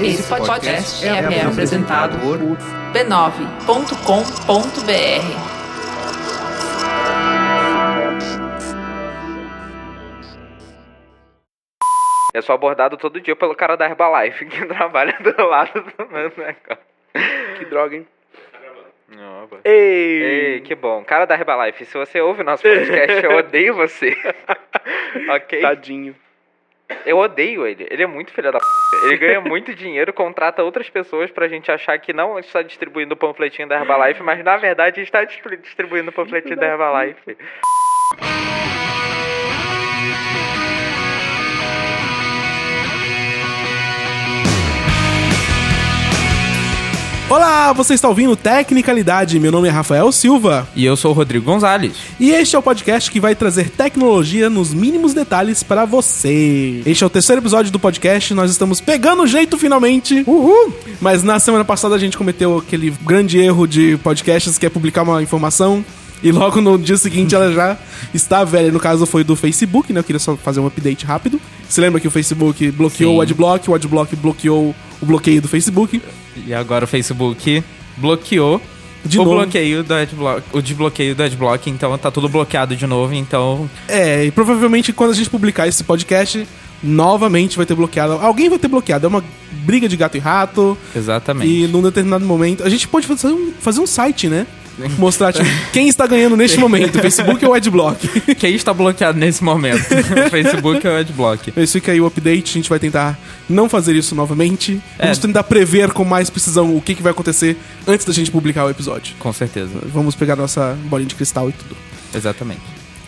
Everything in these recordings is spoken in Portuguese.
Esse podcast é, é apresentado por b9.com.br. Eu sou abordado todo dia pelo cara da Herbalife que trabalha do lado do meu negócio. Que droga, hein? Não. Ei! Ei, que bom. Cara da Herbalife, se você ouve nosso podcast, eu odeio você. ok? Tadinho. Eu odeio ele. Ele é muito filho da p. Ele ganha muito dinheiro, contrata outras pessoas pra gente achar que não está distribuindo o panfletinho da Herbalife, mas na verdade está distri- distribuindo o panfletinho da Herbalife. Olá, você está ouvindo Tecnicalidade. Meu nome é Rafael Silva E eu sou o Rodrigo Gonzalez. e este é o podcast que vai trazer tecnologia nos mínimos detalhes para você. Este é o terceiro episódio do podcast. Nós estamos pegando o jeito finalmente. Uhul! Mas na semana passada a gente cometeu aquele grande erro de podcasts que é publicar uma informação e logo no dia seguinte ela já está velha. No caso foi do Facebook, né? Eu queria só fazer um update rápido. Você lembra que o Facebook bloqueou Sim. o Adblock, o Adblock bloqueou o bloqueio do Facebook. E agora o Facebook bloqueou De o novo. bloqueio do Adblock, o desbloqueio do Adblock, então tá tudo bloqueado de novo, então É, e provavelmente quando a gente publicar esse podcast, novamente vai ter bloqueado. Alguém vai ter bloqueado. É uma briga de gato e rato. exatamente. E num determinado momento. A gente pode fazer um, fazer um site, né? Mostrar tipo, quem está ganhando neste momento, Facebook ou o Adblock. Quem está bloqueado nesse momento? Facebook ou o Adblock? Esse fica aí o update, a gente vai tentar não fazer isso novamente. Vamos É. tentar prever com mais precisão o que, que vai acontecer antes da gente publicar o episódio. Com certeza. Vamos pegar nossa bolinha de cristal e tudo. Exatamente.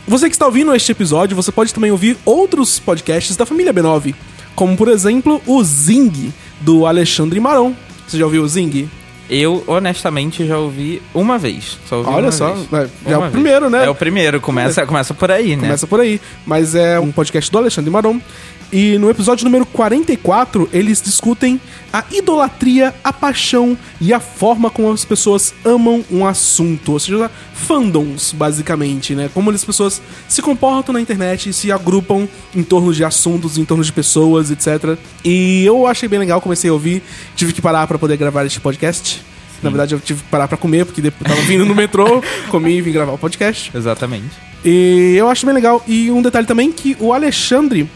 Você que está ouvindo este episódio, você pode também ouvir outros podcasts da família B9, como por exemplo o Zing, do Alexandre Maron. Você já ouviu o Zing? Eu, honestamente, já ouvi uma vez. Só ouvi Olha uma só, vez. é, é o primeiro, né? É o primeiro, começa, começa por aí, né? Começa por aí. Mas é um podcast do Alexandre Maron. E no episódio número 44, eles discutem a idolatria, a paixão e a forma como as pessoas amam um assunto. Ou seja, fandoms, basicamente, né? Como as pessoas se comportam na internet e se agrupam em torno de assuntos, em torno de pessoas, etc. E eu achei bem legal, comecei a ouvir. Tive que parar pra poder gravar este podcast. Na verdade, eu tive que parar pra comer, porque depois tava vindo no metrô, comi e vim gravar o podcast. Exatamente. E eu acho bem legal. E um detalhe também que o Alexandre.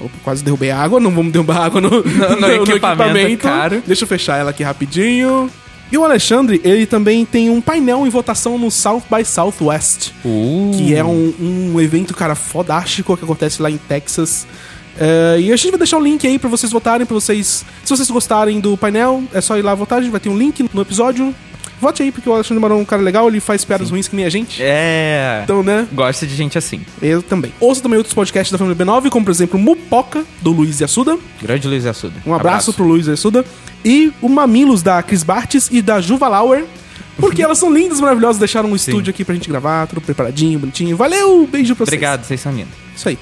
Opa, quase derrubei a água, não vamos derrubar água no, no, equipamento caro. Deixa eu fechar ela aqui rapidinho. E o Alexandre, ele também tem um painel em votação no South by Southwest, Uh. que é um, um evento, cara, fodástico que acontece lá em Texas. É, e a gente vai deixar o link aí pra vocês votarem, pra vocês. Se vocês gostarem do painel, é só ir lá votar, a gente vai ter um link no episódio. Vote aí, porque o Alexandre Maron é um cara legal, ele faz piadas ruins que nem a gente. É. Então, né? Gosta de gente assim. Eu também. Ouça também outros podcasts da família B9, como por exemplo Mupoca, do Luiz Assuda. Grande Luiz Assuda. Um abraço, pro Luiz Assuda. E o Mamilos da Cris Bartes e da Juva Lauer. Porque elas são lindas, maravilhosas, deixaram um estúdio aqui pra gente gravar, tudo preparadinho, bonitinho. Valeu, beijo pra vocês. Obrigado, vocês são lindos. Isso aí.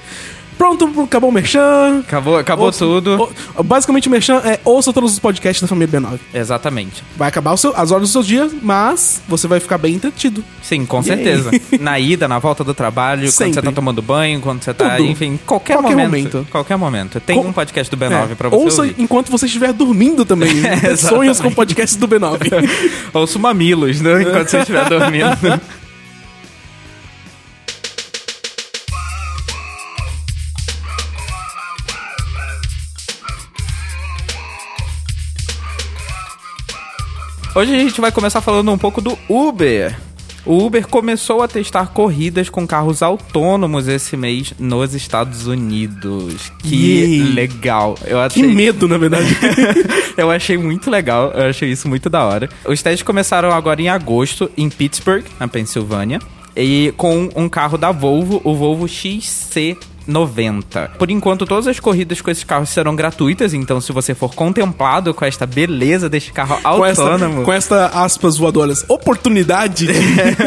Pronto, acabou o Merchan. Acabou, acabou Ouça- tudo. o- basicamente, o Merchan é ouça todos os podcasts da família B9. Exatamente. Vai acabar o seu- as horas do seu dia, mas você vai ficar bem entretido. Sim, com Yay. certeza. Na ida, na volta do trabalho, quando Sempre. você tá tomando banho, quando você tá, Tudo. enfim, qualquer, Qualquer momento, momento. Qualquer momento. Tem um podcast do B9 É, pra você Ouça ouvir. enquanto você estiver dormindo também. Exatamente. Sonhos com podcasts do B9. Ouça Mamilos, né? Enquanto você estiver dormindo. Hoje a gente vai começar falando um pouco do Uber. O Uber começou a testar corridas com carros autônomos esse mês nos Estados Unidos. Que Yay. legal. Eu que achei... medo, na verdade. eu achei muito legal, eu achei isso muito da hora. Os testes começaram agora em agosto, em Pittsburgh, na Pensilvânia. E com um carro da Volvo, o Volvo XC90. Por enquanto, todas as corridas com esses carros serão gratuitas, então se você for contemplado com esta beleza deste carro com, esta, autônomo, com esta aspas voadoras, oportunidade de...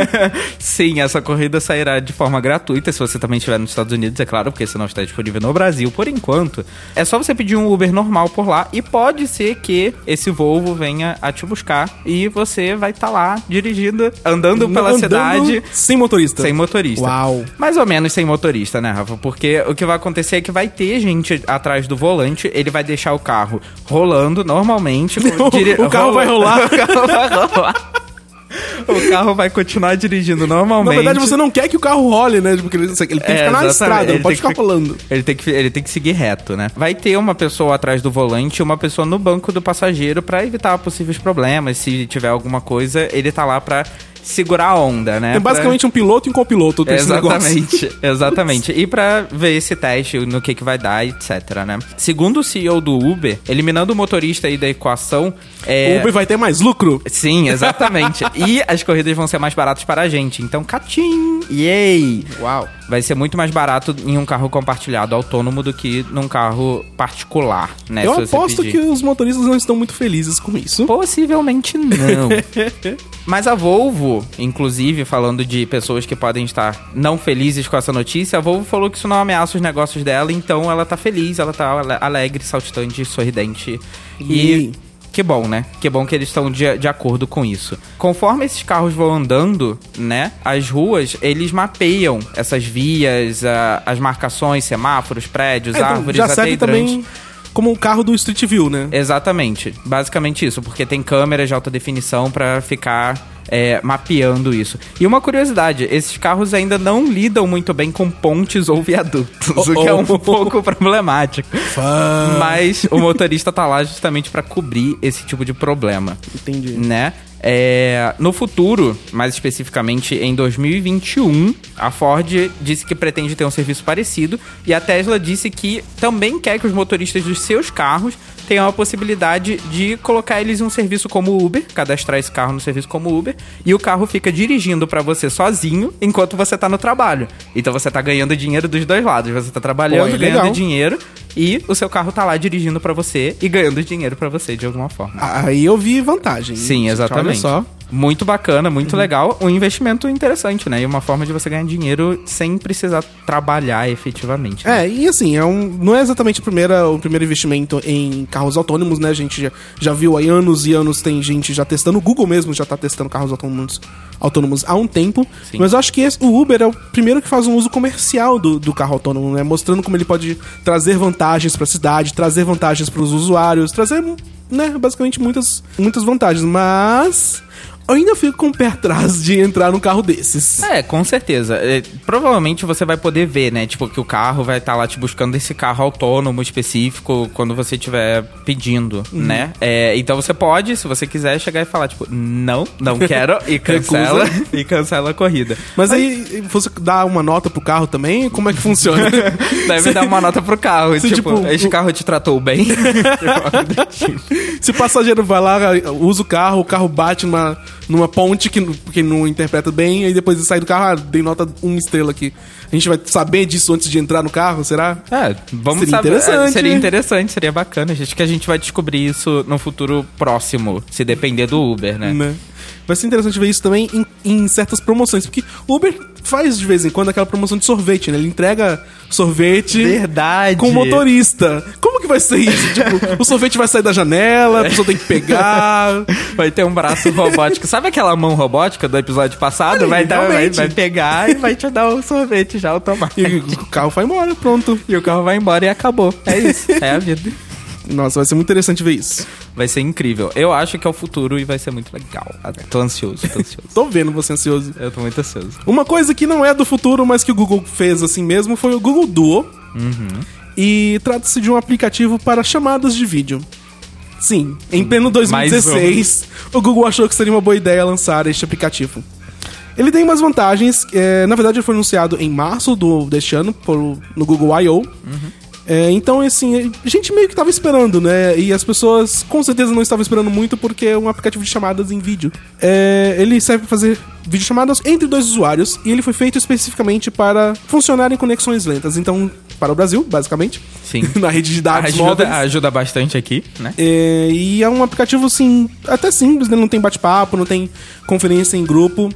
sim, essa corrida sairá de forma gratuita, se você também estiver nos Estados Unidos, é claro, porque senão está disponível no Brasil por enquanto. É só você pedir um Uber normal por lá e pode ser que esse Volvo venha a te buscar e você vai estar lá dirigindo, andando pela Andando cidade Sem motorista. sem motorista. Uau. Mais ou menos sem motorista, né, Rafa? Porque Porque o que vai acontecer é que vai ter gente atrás do volante, ele vai deixar o carro rolando normalmente. com- diri- O carro vai rolar. o carro vai rolar. O carro vai continuar dirigindo normalmente. Na verdade, você não quer que o carro role, né? Porque ele, ele tem que É, ficar na estrada, não pode ficar rolando. Ele tem, que, ele tem que seguir reto, né? Vai ter uma pessoa atrás do volante e uma pessoa no banco do passageiro pra evitar possíveis problemas. Se tiver alguma coisa, ele tá lá pra segurar a onda, né? É basicamente um piloto e um copiloto Pra... desse. Exatamente, exatamente. E pra ver esse teste, no que que vai dar, etc, né? Segundo o CEO do Uber, eliminando o motorista aí da equação, é... O Uber vai ter mais lucro. Sim, exatamente. e as corridas vão ser mais baratas para a gente. Então, catim! Yay! Uau. Vai ser muito mais barato em um carro compartilhado autônomo do que num carro particular, né? Eu aposto que os motoristas não estão muito felizes com isso. Possivelmente não. Mas a Volvo, inclusive, falando de pessoas que podem estar não felizes com essa notícia, a Volvo falou que isso não ameaça os negócios dela, então ela tá feliz, ela tá ale- alegre, saltitante, sorridente. Yay. E que bom, né? Que bom que eles estão de, de acordo com isso. Conforme esses carros vão andando, né? As ruas, eles mapeiam essas vias, a- as marcações, semáforos, prédios, É, então, árvores, já até serve também como um carro do Street View, né? Exatamente. Basicamente isso, porque tem câmeras de alta definição pra ficar é, mapeando isso. E uma curiosidade, esses carros ainda não lidam muito bem com pontes ou viadutos, o que é um Oh, oh. pouco problemático. Mas o motorista tá lá justamente pra cobrir esse tipo de problema Entendi. né? É, no futuro, mais especificamente em 2021, a Ford disse que pretende ter um serviço parecido e a Tesla disse que também quer que os motoristas dos seus carros tenham a possibilidade de colocar eles em um serviço como Uber, cadastrar esse carro no serviço como Uber, e o carro fica dirigindo pra você sozinho enquanto você tá no trabalho. Então você tá ganhando dinheiro dos dois lados, você tá trabalhando, Pô, é ganhando dinheiro e o seu carro tá lá dirigindo pra você e ganhando dinheiro pra você de alguma forma. Aí eu vi vantagem. Sim, exatamente. Olha só. Muito bacana, muito legal. Um investimento interessante, né? E uma forma de você ganhar dinheiro sem precisar trabalhar efetivamente. né? É, e assim, é um, não é exatamente a primeira, o primeiro investimento em carros autônomos, né? A gente já, já viu aí anos e anos, tem gente já testando, o Google mesmo já tá testando carros autônomos, autônomos há um tempo. Sim. Mas eu acho que esse- o Uber é o primeiro que faz um uso comercial do, do carro autônomo, né? Mostrando como ele pode trazer vantagens pra cidade, trazer vantagens pros usuários, trazer, né, basicamente muitas, muitas vantagens. Mas eu ainda fico com o pé atrás de entrar num carro desses. É, com certeza. É, provavelmente você vai poder ver, né? Tipo, que o carro vai estar lá te buscando esse carro autônomo específico quando você estiver pedindo, Uhum. né? É, então você pode, se você quiser, chegar e falar, tipo, não, não quero, e cancela, e cancela a corrida. Mas aí você dá uma nota pro carro também? Como é que funciona? Deve dar uma nota pro carro. Se, tipo, tipo, este o- carro te tratou bem. Se o passageiro vai lá, usa o carro, o carro bate numa, numa ponte que, que não interpreta bem, aí depois ele sai do carro, ah, dei nota uma estrela aqui. A gente vai saber disso antes de entrar no carro, será? É, vamos Seria saber. interessante. Seria interessante, seria bacana. Acho que a gente vai descobrir isso no futuro próximo, se depender do Uber, né? Né? Vai ser interessante ver isso também em, em certas promoções, porque o Uber faz de vez em quando aquela promoção de sorvete, né? Ele entrega sorvete Verdade. com o motorista. Como que vai ser isso? tipo, o sorvete vai sair da janela, a pessoa tem que pegar. Vai ter um braço robótico. Sabe aquela mão robótica do episódio passado? Vai, dar, vai, vai pegar e vai te dar um sorvete já automático. E o carro vai embora, pronto. E o carro vai embora e acabou. É isso. É a vida. Nossa, vai ser muito interessante ver isso. Vai ser incrível. Eu acho que é o futuro e vai ser muito legal. Tô ansioso, tô ansioso. Tô vendo você ansioso. Eu tô muito ansioso. Uma coisa que não é do futuro, mas que o Google fez assim mesmo, foi o Google Duo. E trata-se de um aplicativo para chamadas de vídeo. Sim, em pleno 2016, o Google achou que seria uma boa ideia lançar este aplicativo. Ele tem umas vantagens. é, na verdade, ele foi anunciado em março do, deste ano por, no Google I.O. É, então, assim, a gente meio que tava esperando, né? E as pessoas com certeza não estavam esperando muito porque é um aplicativo de chamadas em vídeo. É, ele serve para fazer videochamadas entre dois usuários e ele foi feito especificamente para funcionar em conexões lentas. Então, para o Brasil, basicamente. Sim. Na rede de dados Ajuda, móveis. ajuda bastante aqui, né? É, e é um aplicativo, assim, até simples, né? Não tem bate-papo, não tem conferência em grupo.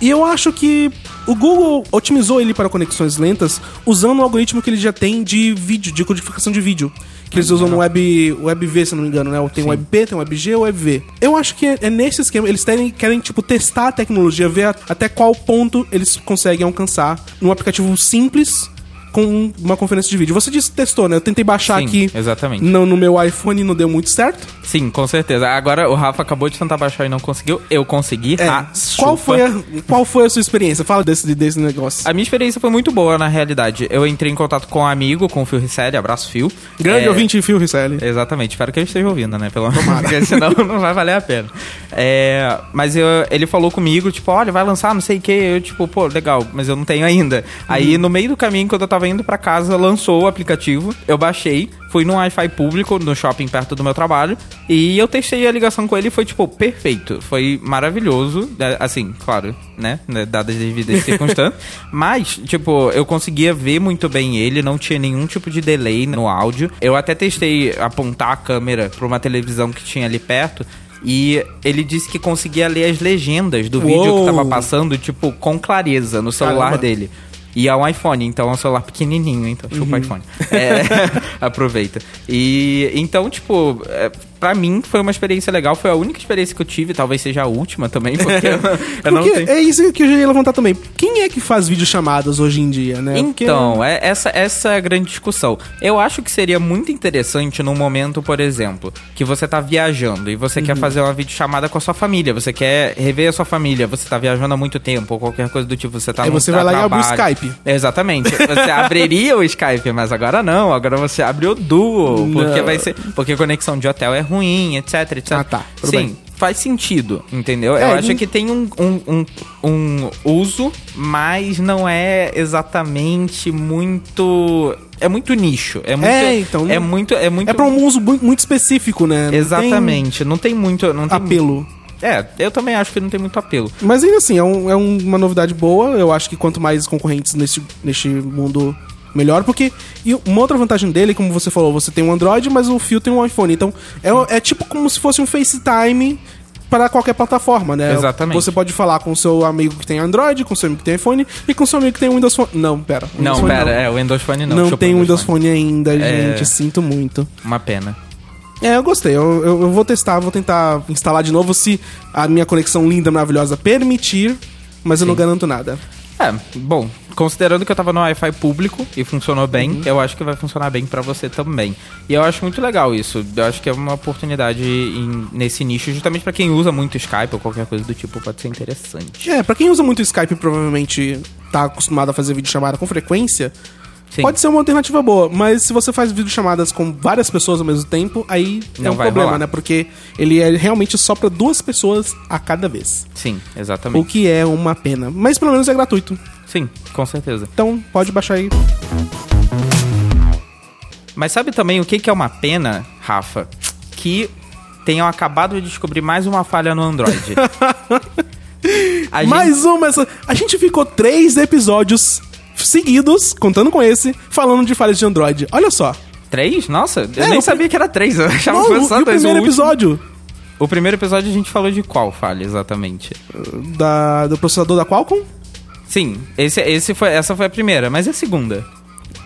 E eu acho que o Google otimizou ele para conexões lentas usando o algoritmo que ele já tem de vídeo, de codificação de vídeo. Que eles usam no Web, WebV, se não me engano, né? Tem o WebP, tem o WebG e o WebV. Eu acho que é, é nesse esquema. Eles querem, querem, tipo, testar a tecnologia, ver até qual ponto eles conseguem alcançar num aplicativo simples com uma conferência de vídeo. Você disse que testou, né? Eu tentei baixar Sim, aqui exatamente. no, no meu iPhone e não deu muito certo. Sim, com certeza. Agora o Rafa acabou de tentar baixar e não conseguiu. Eu consegui. É, Ah, qual, chupa. foi a, qual foi a sua experiência? Fala desse, desse negócio. A minha experiência foi muito boa, na realidade. Eu entrei em contato com um amigo, com o Phil Risselli, abraço Phil. Grande É, ouvinte Phil Risselli. Exatamente, espero que ele esteja ouvindo, né? Pelo menos, porque senão não vai valer a pena. É, mas eu- ele falou comigo, tipo, olha, vai lançar, não sei o que. Eu, tipo, pô, legal, mas eu não tenho ainda. Aí no meio do caminho, quando eu tava indo pra casa, lançou o aplicativo, eu baixei, fui num Wi-Fi público, no shopping perto do meu trabalho, e eu testei a ligação com ele e foi, tipo, perfeito. Foi maravilhoso, é, assim, claro, né? né, Dadas as devidas circunstâncias. Mas, tipo, eu conseguia ver muito bem ele, não tinha nenhum tipo de delay no áudio. Eu até testei apontar a câmera pra uma televisão que tinha ali perto. E ele disse que conseguia ler as legendas do vídeo que Uou! tava passando, tipo, com clareza no celular Caramba. dele. E é um iPhone, então é um celular pequenininho, então chupa iPhone. É, aproveita. E então, tipo, é, pra mim foi uma experiência legal, foi a única experiência que eu tive, talvez seja a última também, porque eu, eu não Porque tenho. é isso que eu já ia levantar também. Quem é que faz videochamadas hoje em dia, né? Porque- Então, é, essa, essa é a grande discussão. Eu acho que seria muito interessante num momento, por exemplo, que você tá viajando e você Uhum. quer fazer uma videochamada com a sua família, você quer rever a sua família, você tá viajando há muito tempo, ou qualquer coisa do tipo, você tá Aí você vai lá e abre o trabalho. Skype. Exatamente. Você abriria o Skype, mas agora não. Agora você abre o Duo, porque Não. vai ser, porque a conexão de hotel é ruim, etc, etc. Ah, tá. Tudo Sim. bem. Faz sentido, entendeu? É, Eu acho que tem um, um, um, um uso, mas não é exatamente muito. É muito nicho. É muito. É, então, É não- muito. É muito. É pra um uso muito, específico, né? Não tem Exatamente. Não tem muito. Não tem apelo. É, eu também acho que não tem muito apelo. Mas ainda assim, é, um- é um- uma novidade boa. Eu acho que quanto mais concorrentes neste, neste mundo, melhor. Porque e uma outra vantagem dele, como você falou, você tem um Android, mas o Fio tem um iPhone. Então, é, é tipo como se fosse um FaceTime para qualquer plataforma, né? Exatamente. Você pode falar com o seu amigo que tem Android, com o seu amigo que tem iPhone e com o seu amigo que tem Windows Phone. Não, pera. Não, Windows Phone pera, é, o Windows Phone não. Não, tem Windows Phone ainda, É. gente. Sinto muito. Uma pena. É, eu gostei. Eu, eu, eu vou testar, vou tentar instalar de novo se a minha conexão linda, maravilhosa permitir, mas eu não garanto nada. É, bom, considerando que eu tava no Wi-Fi público e funcionou bem, Uhum. eu acho que vai funcionar bem pra você também. E eu acho muito legal isso. Eu acho que é uma oportunidade em- nesse nicho, justamente pra quem usa muito Skype ou qualquer coisa do tipo, pode ser interessante. É, pra quem usa muito Skype provavelmente tá acostumado a fazer videochamada com frequência, Sim. pode ser uma alternativa boa. Mas se você faz videochamadas com várias pessoas ao mesmo tempo, aí é Não um vai problema, rolar. né? Porque ele é realmente só pra duas pessoas a cada vez. Sim, O exatamente. que é uma pena. Mas pelo menos é gratuito. Sim, com certeza. Então pode baixar aí. Mas sabe também o que, é uma pena, Rafa? Que tenham acabado de descobrir mais uma falha no Android. Gente- Mais uma. Essa... A gente ficou três episódios seguidos, contando com esse, falando de falhas de Android. Olha só. Três? Nossa, eu É, nem o sabia que era três. Eu achava Não, que o- só o dois. primeiro último- episódio O primeiro episódio a gente falou de qual falha exatamente? da, do processador da Qualcomm, Sim, esse, esse foi, essa foi a primeira, mas e a segunda?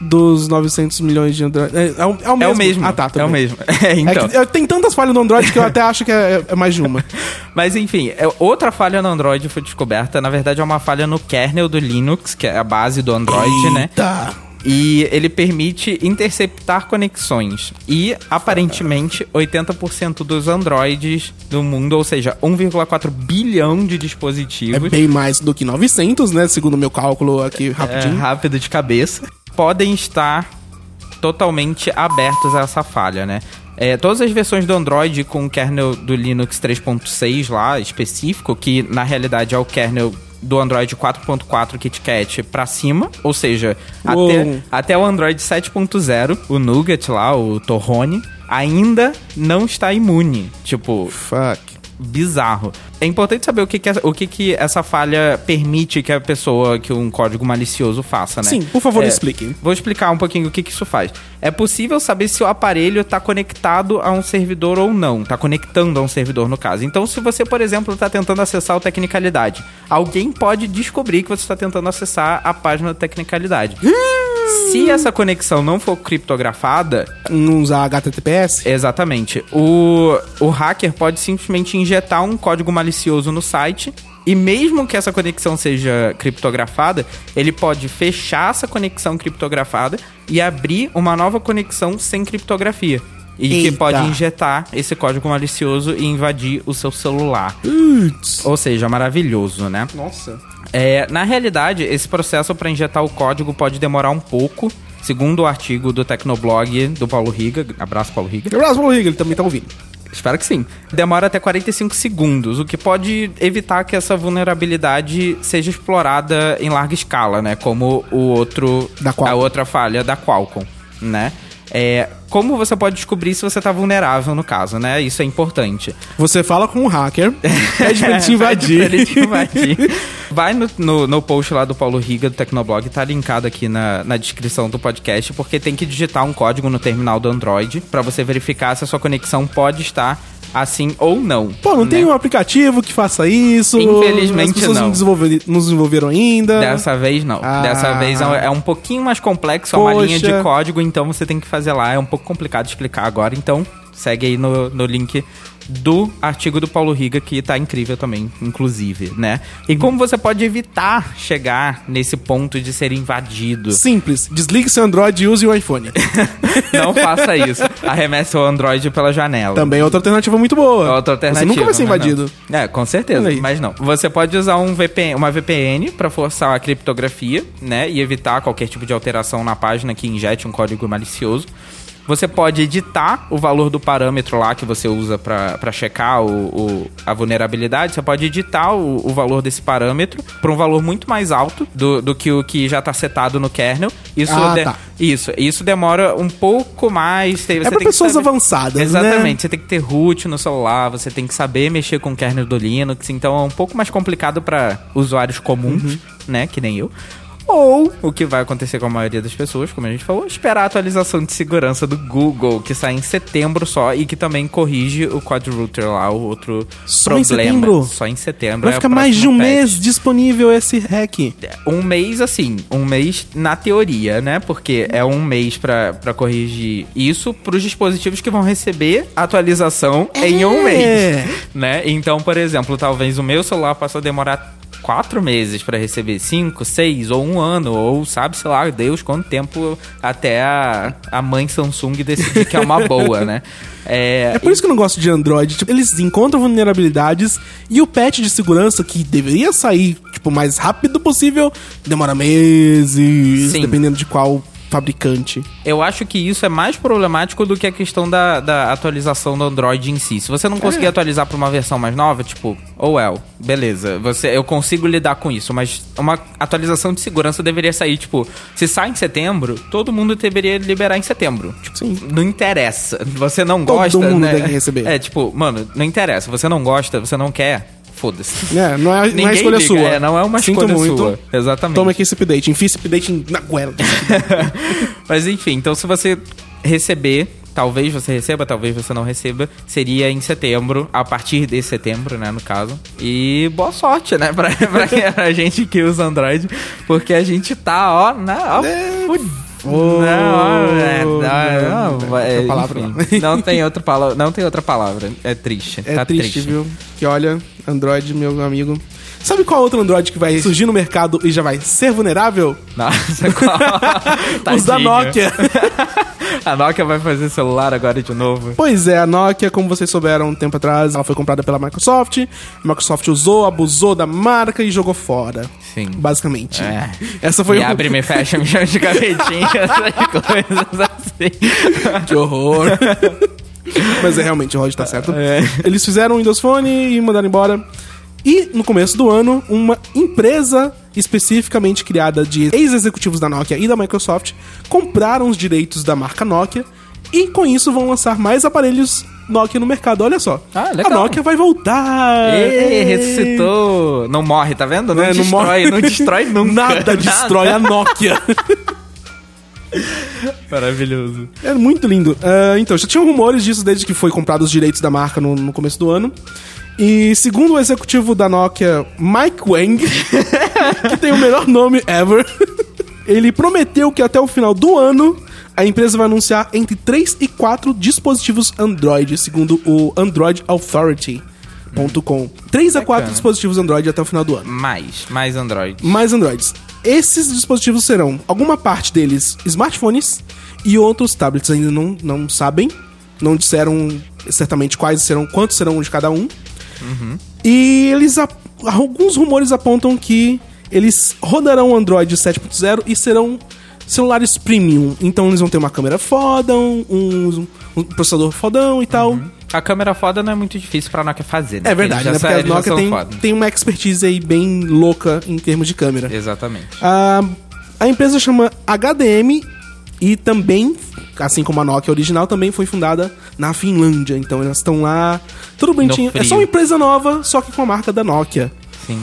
Dos 900 milhões de Android. É, é o, é o mesmo. É o mesmo. Ah, tá. é o mesmo. É, É então. que, é, tem tantas falhas no Android que eu até acho que é, é mais de uma. Mas enfim, é, outra falha no Android foi descoberta. Na verdade, é uma falha no kernel do Linux, que é a base do Android, né? Tá. E ele permite interceptar conexões. E, aparentemente, 80% dos Androids do mundo, ou seja, 1,4 bilhão de É dispositivos. bem mais do que 900, né? Segundo o meu cálculo aqui é, rapidinho. rápido de cabeça, podem estar totalmente abertos a essa falha, né? É, todas as versões do Android com o kernel do Linux 3.6 lá, específico, que na realidade é o kernel do Android 4.4 KitKat pra cima, ou seja, Uou. até, até o Android 7.0, o Nougat lá, o Torrone, ainda não está imune. Tipo, Fuck. Bizarro. É importante saber o que, que, essa- o que, que essa falha permite que a pessoa, que um código malicioso faça, né? Sim, por favor, É, explique. Vou explicar um pouquinho o que, que isso faz. É possível saber se o aparelho está conectado a um servidor ou não. Está conectando a um servidor, no caso. Então, se você, por exemplo, está tentando acessar o Tecnicalidade, alguém pode descobrir que você está tentando acessar a página do Tecnicalidade. Se essa conexão não for criptografada, Não usar HTTPS? Exatamente. O, o hacker pode simplesmente injetar um código malicioso no site E mesmo que essa conexão seja criptografada, ele pode fechar essa conexão criptografada e abrir uma nova conexão sem criptografia. E que Eita. pode injetar esse código malicioso e invadir o seu celular. Putz. Ou seja, maravilhoso, né? Nossa. É, na realidade, esse processo para injetar o código pode demorar um pouco, segundo o artigo do Tecnoblog do Paulo Riga. Abraço, Paulo Riga. Abraço, Paulo Riga, ele também tá ouvindo. Espero que sim. Demora até 45 segundos, o que pode evitar que essa vulnerabilidade seja explorada em larga escala, né? Como o outro, Da Qualcomm. a outra falha da Qualcomm, né? É, como você pode descobrir se você tá vulnerável no caso, né? Isso é importante. Você fala com um hacker, pede pra ele te invadir. ele te invadir. Vai no, no, no post lá do Paulo Riga, do Tecnoblog, tá linkado aqui na, na descrição do podcast, porque tem que digitar um código no terminal do Android pra você verificar se a sua conexão pode estar assim ou não. Pô, não né? tem um aplicativo que faça isso. Infelizmente, As pessoas não. Não, desenvolver, não desenvolveram ainda. Dessa vez não. Ah. Dessa vez é é um pouquinho mais complexo, é uma Poxa. linha de código, então você tem que fazer lá. É um pouco complicado de explicar agora, então segue aí no, no link do artigo do Paulo Riga, que tá incrível também, inclusive, né? E como você pode evitar chegar nesse ponto de ser invadido? Simples. Desligue seu Android e use o iPhone. Não faça isso. Arremesse o Android pela janela. Também é outra alternativa muito boa. É outra alternativa. Você nunca vai ser mas invadido. não. É, com certeza, mas não. Você pode usar um VPN, uma VPN para forçar a criptografia, né, e evitar qualquer tipo de alteração na página que injete um código malicioso. Você pode editar o valor do parâmetro lá que você usa para checar o, o- a vulnerabilidade. Você pode editar o, o valor desse parâmetro para um valor muito mais alto do, do que o que já está setado no kernel. Isso, Ah, de- tá. isso, isso demora um pouco mais. Você É que pessoas saber- avançadas, né? Exatamente. Você tem que ter root no celular, você tem que saber mexer com o kernel do Linux, então é um pouco mais complicado para usuários comuns, Uhum. né, que nem eu. Ou, o que vai acontecer com a maioria das pessoas, como a gente falou, esperar a atualização de segurança do Google, que sai em setembro só e que também corrige o quadrouter lá, o outro Só em problema. setembro? Só em setembro. Vai é ficar mais de um patch. mês disponível esse hack. Um mês, assim, um mês na teoria, né? Porque é um mês pra, pra corrigir isso pros dispositivos que vão receber a atualização em um É. mês, né? Então, por exemplo, talvez o meu celular possa demorar quatro meses pra receber cinco, seis ou um ano, ou sabe, sei lá, Deus, quanto tempo até a, a mãe Samsung decidir que é uma boa, né? É, É por isso que eu não gosto de Android. Tipo, eles encontram vulnerabilidades e o patch de segurança, que deveria sair, tipo, o mais rápido possível, demora meses, Sim. dependendo de qual fabricante. Eu acho que isso é mais problemático do que a questão da, da atualização do Android em si. Se você não conseguir atualizar para uma versão mais nova, tipo, oh well, beleza, você, eu consigo lidar com isso, mas uma atualização de segurança deveria sair, tipo, se sai em setembro, todo mundo deveria liberar em setembro. Tipo, Sim. não interessa. Você não Todo gosta, mundo né? deve receber. É, tipo, mano, não interessa. Você não gosta, você não quer, foda-se. É, não é, não é escolha liga, sua. é, não é uma Sinto escolha muito. sua. Exatamente. Toma aqui esse update. Enfia esse update na goela. Mas enfim, então se você receber, talvez você receba, talvez você não receba, seria em setembro, a partir de setembro, né, no caso. E boa sorte, né, pra, pra, pra gente que usa Android, porque a gente tá, ó, na, ó, É. Oh, não, é, não, não, é, palavra enfim, não tem outra palavra, não tem outra palavra. É triste. É tá triste, viu? Que olha, Android, meu amigo. Sabe qual outro Android que vai surgir no mercado e já vai ser vulnerável? Nossa, qual... Os da. Nokia. A Nokia vai fazer celular agora de novo. Pois é, a Nokia, como vocês souberam um tempo atrás, ela foi comprada pela Microsoft. A Microsoft usou, abusou da marca e jogou fora. Sim. Basicamente. É. Essa foi me o... abre, me fecha, me chama de gavetinha, essas coisas assim. Que horror. Mas é realmente, o Rod tá certo. É. Eles fizeram o Windows Phone e mandaram embora. E no começo do ano, uma empresa especificamente criada de ex-executivos da Nokia e da Microsoft compraram os direitos da marca Nokia e com isso vão lançar mais aparelhos Nokia no mercado. Olha só. Ah, a. Nokia vai voltar. Ei, ressuscitou. Não morre, tá vendo? Não É, não destrói, morre. não destrói nunca. Nada destrói a Nokia. Maravilhoso. É muito lindo. Ah, então, já tinham rumores disso desde que foi comprado os direitos da marca no, no começo do ano. E segundo o executivo da Nokia, Mike Wang, que tem o melhor nome ever, ele prometeu que até o final do ano a empresa vai anunciar entre 3 e 4 dispositivos Android, segundo o Android Authority. com 3 a 4 Bacana. dispositivos Android até o final do ano. Mais, mais Android. Mais Androids. Esses dispositivos serão, alguma parte deles, smartphones e outros tablets ainda não, não sabem. Não disseram certamente quais serão, quantos serão de cada um. E eles. Alguns rumores apontam que eles rodarão Android 7.0 e serão celulares premium. Então eles vão ter uma câmera foda, um, um- um processador fodão e tal. A câmera foda não é muito difícil pra Nokia fazer, né? É verdade, né? Porque a Nokia tem, foda. tem uma expertise aí bem louca em termos de câmera. Exatamente. A, a empresa chama HDM e também, assim como a Nokia original, também foi fundada na Finlândia. Então elas estão lá, tudo bonitinho. É só uma empresa nova, só que com a marca da Nokia. Sim.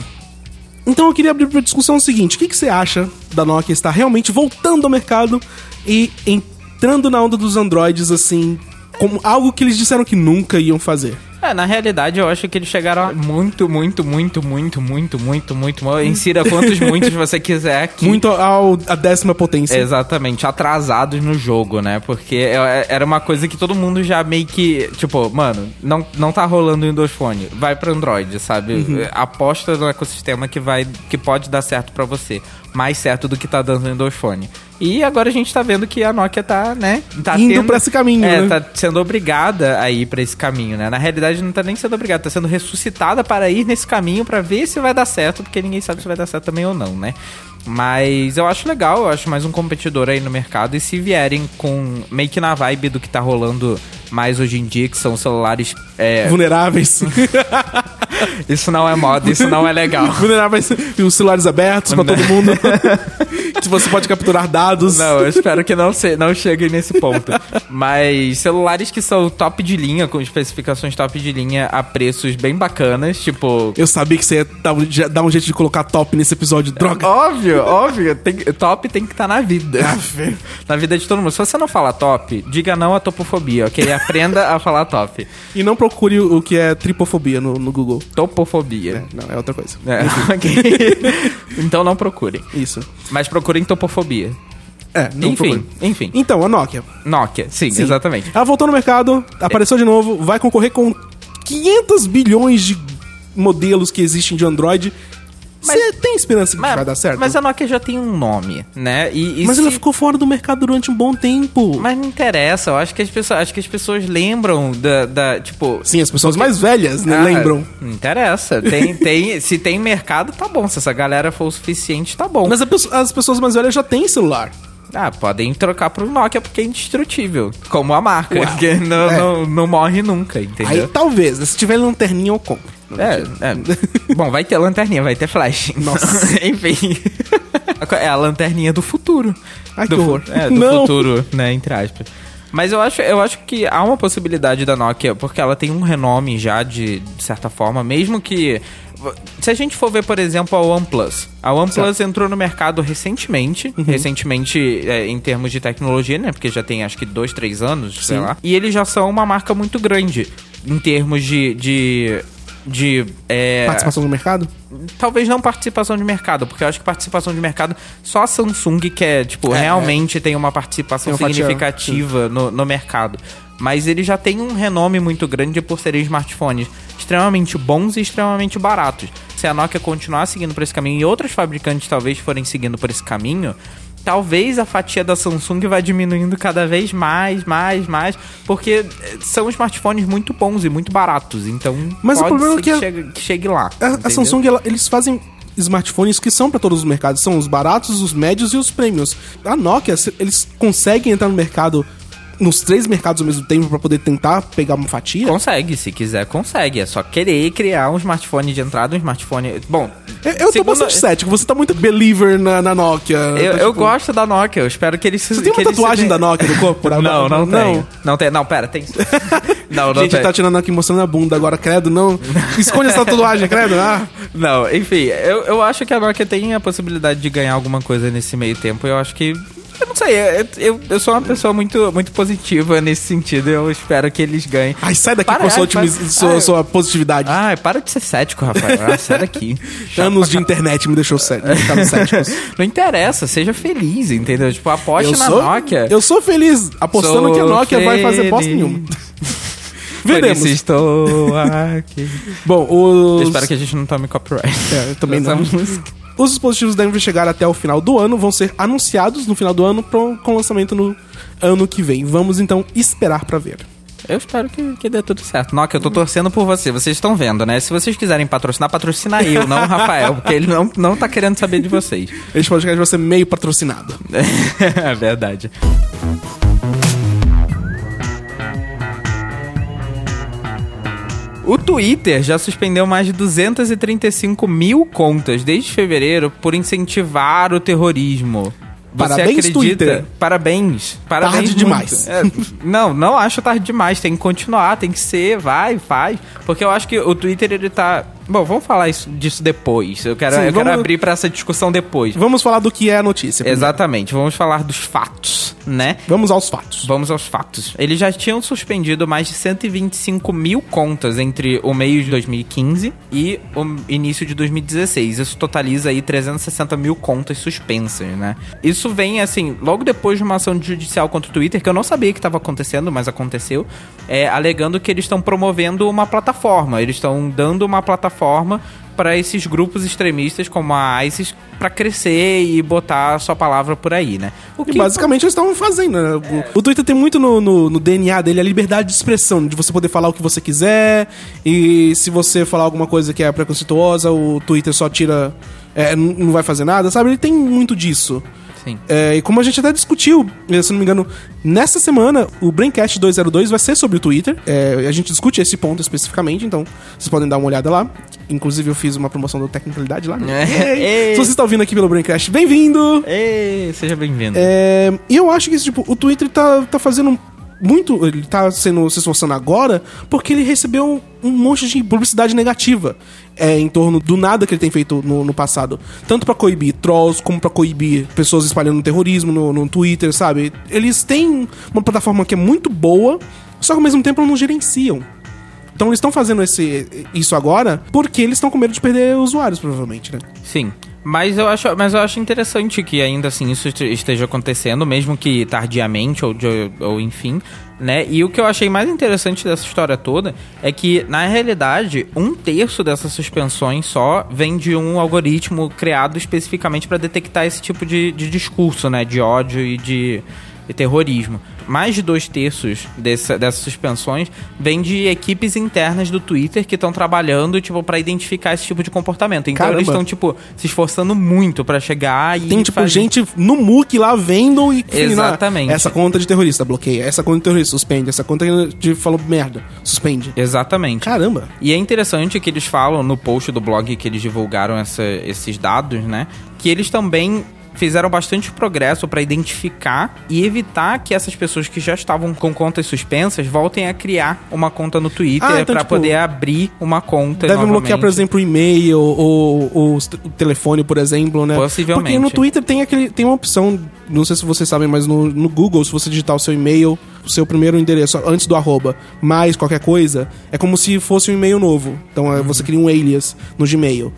Então eu queria abrir para discussão o seguinte: o que, que você acha da Nokia estar realmente voltando ao mercado e entrando na onda dos Androids assim, como algo que eles disseram que nunca iam fazer? É, na realidade, eu acho que eles chegaram a muito, muito, muito, muito, muito, muito, muito. insira quantos muitos você quiser aqui. Muito ao, a décima potência. Exatamente, atrasados no jogo, né? Porque é- era uma coisa que todo mundo já meio que. Tipo, mano, não, não tá rolando o Windows Phone. Vai pro Android, sabe? Uhum. Aposta no ecossistema que, vai, que pode dar certo pra você. Mais certo do que tá dando o Windows Phone. E agora a gente tá vendo que a Nokia tá, né? Tá Indo pra esse caminho, É, né? tá sendo obrigada a ir pra esse caminho, né? Na realidade, não tá nem sendo obrigada, tá sendo ressuscitada para ir nesse caminho pra ver se vai dar certo, porque ninguém sabe se vai dar certo também ou não, né? Mas eu acho legal, eu acho mais um competidor aí no mercado. E se vierem com meio que na vibe do que tá rolando mais hoje em dia, que são celulares. É, Vulneráveis. isso não é moda, isso não é legal. Vulneráveis e os celulares abertos pra todo mundo. que você pode capturar dados. Não, eu espero que não, se, não chegue nesse ponto. Mas celulares que são top de linha, com especificações top de linha, a preços bem bacanas, tipo. Eu sabia que você ia dar um, jeito de colocar top nesse episódio. Droga. Óbvio, óbvio. Tem, top tem que estar na vida. na vida de todo mundo. Se você não fala top, diga não à topofobia, ok? Aprenda a falar top. E não procure o que é tripofobia no, no Google. Topofobia. Não, é outra coisa. É, ok. então não procurem. Isso. Mas procurem topofobia. É, não enfim, enfim. Então, a Nokia. Nokia, sim, Sim. exatamente. Ela voltou no mercado, apareceu de novo, vai concorrer com 500 bilhões de modelos que existem de Android. Você tem esperança que vai dar certo? mas a Nokia já tem um nome, né? E, e Mas se- ela ficou fora do mercado durante um bom tempo. Mas não interessa, eu acho que as pessoas, acho que as pessoas lembram da, da tipo... Sim, as pessoas mais velhas né, Ah, lembram. Não interessa. Tem, tem, se tem mercado, tá bom. Se essa galera for o suficiente, tá bom. Mas as pessoas mais velhas já têm celular. Ah, podem trocar pro Nokia porque é indestrutível. Como a marca, Ué, que não, é. não, não morre nunca, Aí entendeu? talvez, né, se tiver lanterninha eu compro. É, é. Bom, vai ter lanterninha, vai ter flash. Nossa. Enfim. É a lanterninha do futuro. Ai, do que horror. É, do Não. futuro, né, entre aspas. Mas eu acho, eu acho que há uma possibilidade da Nokia, porque ela tem um renome já de, de certa forma, mesmo que. Se a gente for ver, por exemplo, a OnePlus. A OnePlus entrou no mercado recentemente. Uhum. Recentemente, é, em termos de tecnologia, né? Porque já tem acho que dois, três anos, sei Sim. lá. E eles já são uma marca muito grande em termos de. de de é, Participação no mercado? talvez não participação de mercado, porque eu acho que participação de mercado só a Samsung que é, tipo, É, realmente tem uma participação Tem uma significativa no, no mercado. Mas ele já tem um renome muito grande por serem smartphones extremamente bons e extremamente baratos. Se a Nokia continuar seguindo por esse caminho e outros fabricantes talvez forem seguindo por esse caminho, talvez a fatia da Samsung vai diminuindo cada vez mais, mais, mais, porque eh, são smartphones muito bons e muito baratos. Então, Mas o problema é que a- chegue, que chegue lá. A, a? Samsung, ela- eles fazem smartphones que são pra todos os mercados. São os baratos, os médios e os premiums. A Nokia, eles conseguem entrar no mercado, nos três mercados ao mesmo tempo pra poder tentar pegar uma fatia. Consegue, se quiser, consegue. É só querer criar um smartphone de entrada, um smartphone. Bom, Eu, eu tô segundo- bastante cético. Você tá muito believer na, na Nokia. Eu, Tá, eu tipo, gosto da Nokia, eu espero que eles se Você tem uma se tatuagem dê- da Nokia no corpo? por Não, agora? não, tenho. Não tem. Não, pera, tem. Não, não Gente, tem. tá tirando aqui mostrando a bunda agora, credo, não. Esconde essa tatuagem, credo. Ah. Não, enfim, eu, eu acho que a Nokia tem a possibilidade de ganhar alguma coisa nesse meio tempo. Eu acho que. Eu não sei, eu, eu, eu sou uma pessoa muito, muito positiva nesse sentido. Eu espero que eles ganhem. Ai, sai daqui Para, com a sua, ai, para. sua, Ai. sua positividade. Ai, para de ser cético, Rafael. Ah, sai daqui. Anos de internet me deixou cético. Não interessa, seja feliz, entendeu? Tipo, aposte Eu na sou, Nokia. eu sou feliz apostando Sou que a Nokia vai fazer bosta feliz. nenhuma. Veremos. Estou aqui. Bom, os... Eu espero que a gente não tome copyright. É, eu também Essa não. música. Os dispositivos devem chegar até o final do ano, vão ser anunciados no final do ano com lançamento no ano que vem. Vamos então esperar pra ver. Eu espero que, que dê tudo certo. Que eu tô torcendo por você. Vocês estão vendo, né? Se vocês quiserem patrocinar, patrocina eu, não o Rafael, porque ele não, não tá querendo saber de vocês. Este podcast vai ser meio patrocinado. É verdade. O Twitter já suspendeu mais de 235 mil contas desde fevereiro por incentivar o terrorismo. Você Parabéns, acredita? Twitter. Parabéns. Parabéns Tarde muito. demais. É, não, não acho tarde demais. Tem que continuar, tem que ser, vai, faz. Porque eu acho que o Twitter, ele tá... Bom, vamos falar isso, disso depois. Eu quero, Sim, eu quero vamos- abrir pra essa discussão depois. Vamos falar do que é a notícia. primeiro. Exatamente, vamos falar dos fatos, né? Vamos aos fatos. Vamos aos fatos. Eles já tinham suspendido mais de 125 mil contas entre o meio de 2015 e o início de 2016. Isso totaliza aí 360 mil contas suspensas, né? Isso vem, assim, logo depois de uma ação judicial contra o Twitter, que eu não sabia que estava acontecendo, mas aconteceu, é, alegando que eles estão promovendo uma plataforma. Eles estão dando uma plataforma para esses grupos extremistas como a ISIS para crescer e botar a sua palavra por aí, né? O E basicamente eles estavam fazendo, né? O, o Twitter tem muito no, no- no DNA dele a liberdade de expressão, de você poder falar o que você quiser. E se você falar alguma coisa que é preconceituosa, o Twitter só tira. é, não vai fazer nada, sabe? Ele tem muito disso. Sim. É, e como a gente até discutiu, eh, se não me engano, nessa semana, o Braincast 202 vai ser sobre o Twitter. É, a gente discute esse ponto especificamente, então vocês podem dar uma olhada lá. Inclusive, eu fiz uma promoção do Tecnicalidade lá. né? É. Se você está ouvindo aqui pelo Braincast, bem-vindo! Seja bem-vindo. É, e eu acho que tipo, o Twitter tá, tá fazendo muito. Ele tá sendo, se esforçando agora porque ele recebeu um monte de publicidade negativa é, em torno do nada que ele tem feito no, no passado. Tanto pra coibir trolls, como pra coibir pessoas espalhando terrorismo no, no Twitter, sabe? Eles têm uma plataforma que é muito boa, só que ao mesmo tempo não gerenciam. Então eles estão fazendo esse, isso agora porque eles estão com medo de perder usuários, provavelmente, né? Sim. Mas eu, acho, mas eu acho interessante que ainda assim isso este- esteja acontecendo, mesmo que tardiamente ou, ou enfim, né? E o que eu achei mais interessante dessa história toda é que, na realidade, um terço dessas suspensões só vem de um algoritmo criado especificamente para detectar esse tipo de, de discurso, né? De ódio e de, de terrorismo. Mais de dois terços dessa, dessas suspensões vem de equipes internas do Twitter que estão trabalhando, tipo, para identificar esse tipo de comportamento. Então Caramba. eles estão, tipo, se esforçando muito pra chegar e. Tem, tipo, fazer- gente no MOOC lá vendo e... Exatamente. Essa conta de terrorista, bloqueia. Essa conta de terrorista, suspende. Essa conta de falou merda, suspende. Exatamente. Caramba. E é interessante que eles falam no post do blog que eles divulgaram essa- esses dados, né? Que eles também fizeram bastante progresso para identificar e evitar que essas pessoas que já estavam com contas suspensas voltem a criar uma conta no Twitter Ah, então, para tipo, poder abrir uma conta Devem bloquear, por exemplo, o e-mail ou, ou o telefone, por exemplo, né? Possivelmente. Porque no Twitter tem, aquele, tem uma opção, não sei se vocês sabem, mas no, no Google, se você digitar o seu e-mail, o seu primeiro endereço, antes do arroba, mais qualquer coisa, é como se fosse um e-mail novo. Então é, você cria um alias no Gmail.